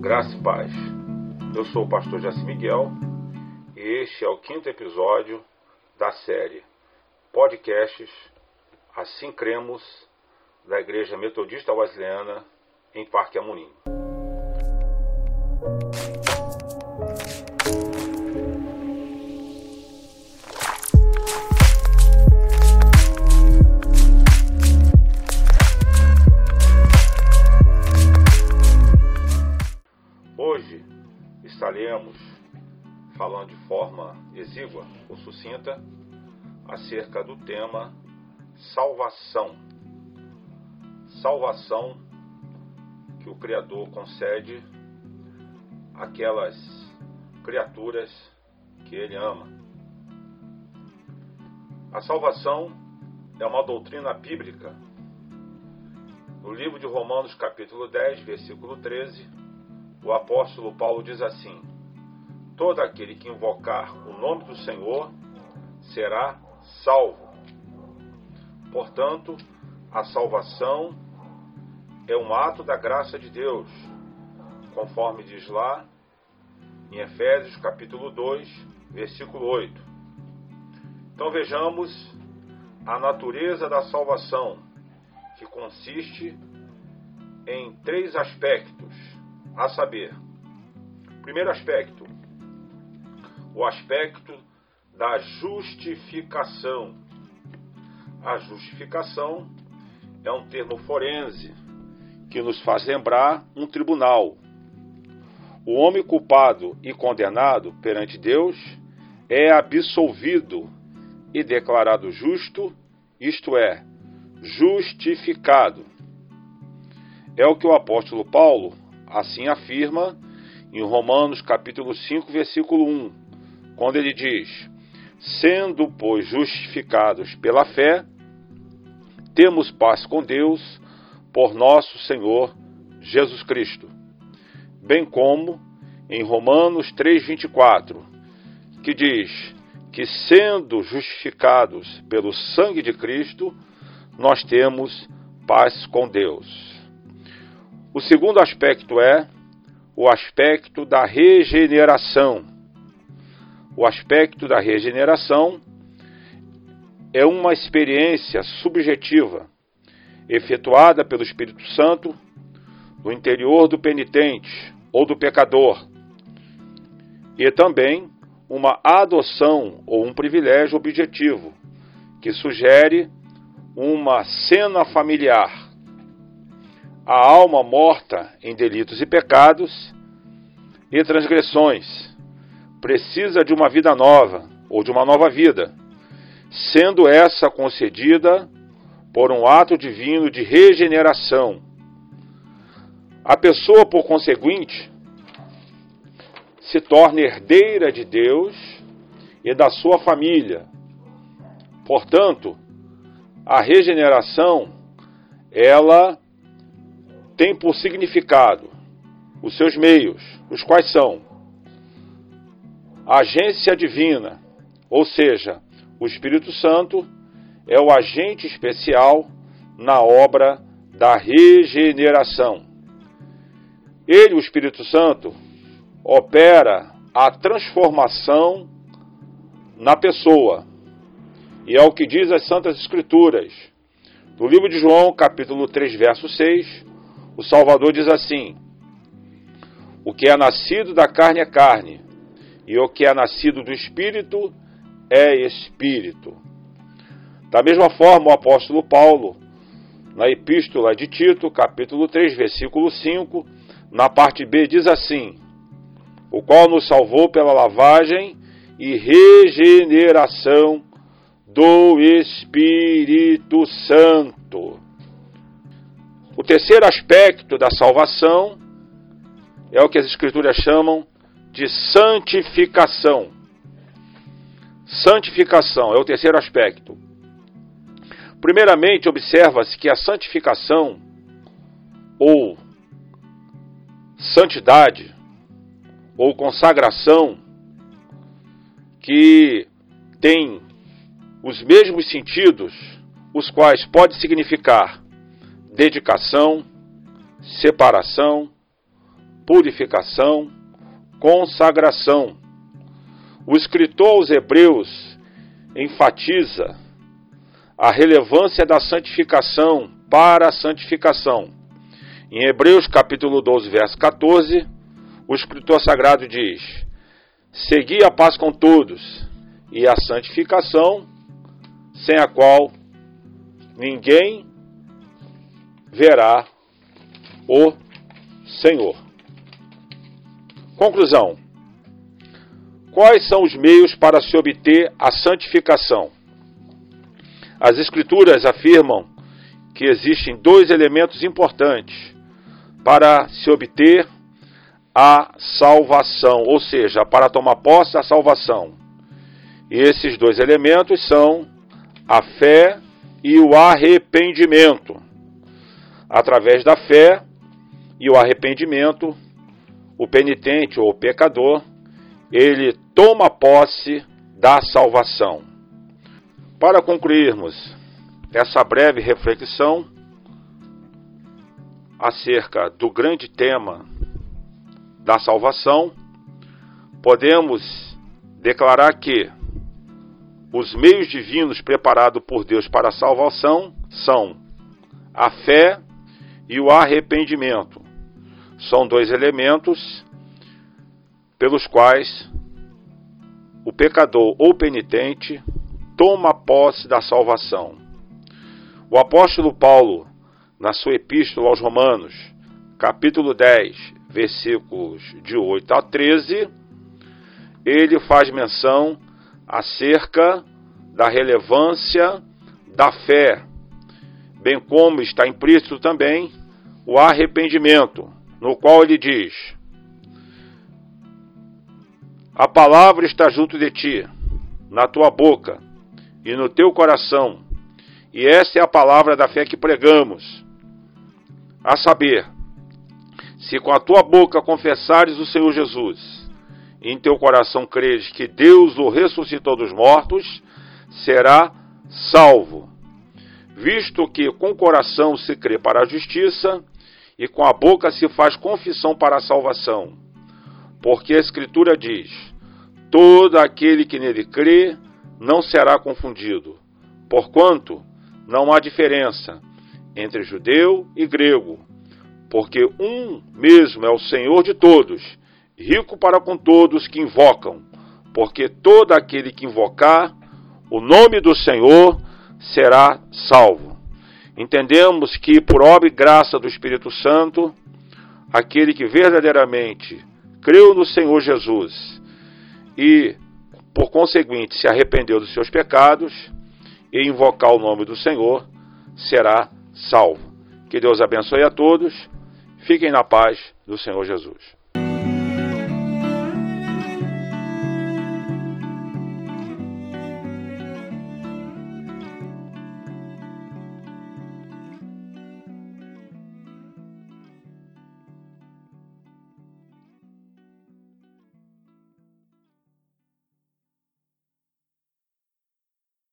Graça e paz. Eu sou o pastor Jaci Miguel e este é o quinto episódio da série Podcasts Assim Cremos da Igreja Metodista Wesleyana em Parque Amorim. Estaremos falando de forma exígua ou sucinta acerca do tema salvação. Salvação que o Criador concede àquelas criaturas que Ele ama. A salvação é uma doutrina bíblica. No livro de Romanos, capítulo 10, versículo 13, o apóstolo Paulo diz assim: Todo aquele que invocar o nome do Senhor será salvo. Portanto, a salvação é um ato da graça de Deus, conforme diz lá em Efésios capítulo 2, versículo 8. Então vejamos a natureza da salvação, que consiste em três aspectos, a saber, primeiro aspecto, o aspecto da justificação. A justificação é um termo forense que nos faz lembrar um tribunal. O homem culpado e condenado perante Deus é absolvido e declarado justo, isto é, justificado. É o que o apóstolo Paulo assim afirma em Romanos capítulo 5, versículo 1, quando ele diz: Sendo, pois, justificados pela fé, temos paz com Deus por nosso Senhor Jesus Cristo. Bem como em Romanos 3:24, que diz que sendo justificados pelo sangue de Cristo, nós temos paz com Deus. O segundo aspecto é o aspecto da regeneração. O aspecto da regeneração é uma experiência subjetiva efetuada pelo Espírito Santo no interior do penitente ou do pecador, e também uma adoção ou um privilégio objetivo que sugere uma cena familiar. A alma morta em delitos e pecados e transgressões precisa de uma vida nova ou de uma nova vida, sendo essa concedida por um ato divino de regeneração. A pessoa, por conseguinte, se torna herdeira de Deus e da sua família. Portanto, a regeneração, ela tem por significado os seus meios, os quais são a agência divina, ou seja, o Espírito Santo é o agente especial na obra da regeneração. Ele, o Espírito Santo, opera a transformação na pessoa. E é o que diz as Santas Escrituras. No livro de João, capítulo 3, verso 6, o Salvador diz assim: O que é nascido da carne é carne, e o que é nascido do espírito é espírito. Da mesma forma, o apóstolo Paulo, na epístola de Tito, capítulo 3, versículo 5, na parte B, diz assim: O qual nos salvou pela lavagem e regeneração do Espírito Santo. O terceiro aspecto da salvação é o que as Escrituras chamam de santificação. Santificação é o terceiro aspecto. Primeiramente, observa-se que a santificação ou santidade ou consagração que tem os mesmos sentidos, os quais pode significar dedicação, separação, purificação, consagração. O escritor aos Hebreus enfatiza a relevância da santificação para a santificação. Em Hebreus capítulo 12, verso 14, o escritor sagrado diz: Segui a paz com todos e a santificação, sem a qual ninguém verá o Senhor. Conclusão: Quais são os meios para se obter a santificação? As Escrituras afirmam que existem dois elementos importantes para se obter a salvação, ou seja, para tomar posse da salvação. E esses dois elementos são a fé e o arrependimento. Através da fé e o arrependimento, o penitente ou o pecador, ele toma posse da salvação. Para concluirmos essa breve reflexão acerca do grande tema da salvação, podemos declarar que os meios divinos preparados por Deus para a salvação são a fé e o arrependimento. São dois elementos pelos quais o pecador ou penitente toma posse da salvação. O apóstolo Paulo, na sua epístola aos Romanos, capítulo 10, versículos de 8 a 13, ele faz menção acerca da relevância da fé, bem como está implícito também o arrependimento, no qual ele diz: A palavra está junto de ti, na tua boca e no teu coração e essa é a palavra da fé que pregamos. A saber, se com a tua boca confessares o Senhor Jesus, e em teu coração creres que Deus o ressuscitou dos mortos, será salvo. Visto que com o coração se crê para a justiça, e com a boca se faz confissão para a salvação. Porque a Escritura diz: todo aquele que nele crê não será confundido. Porquanto, não há diferença entre judeu e grego, porque um mesmo é o Senhor de todos, rico para com todos que invocam, porque todo aquele que invocar o nome do Senhor será salvo. Entendemos que, por obra e graça do Espírito Santo, aquele que verdadeiramente creu no Senhor Jesus e, por conseguinte, se arrependeu dos seus pecados, e invocar o nome do Senhor, será salvo. Que Deus abençoe a todos. Fiquem na paz do Senhor Jesus.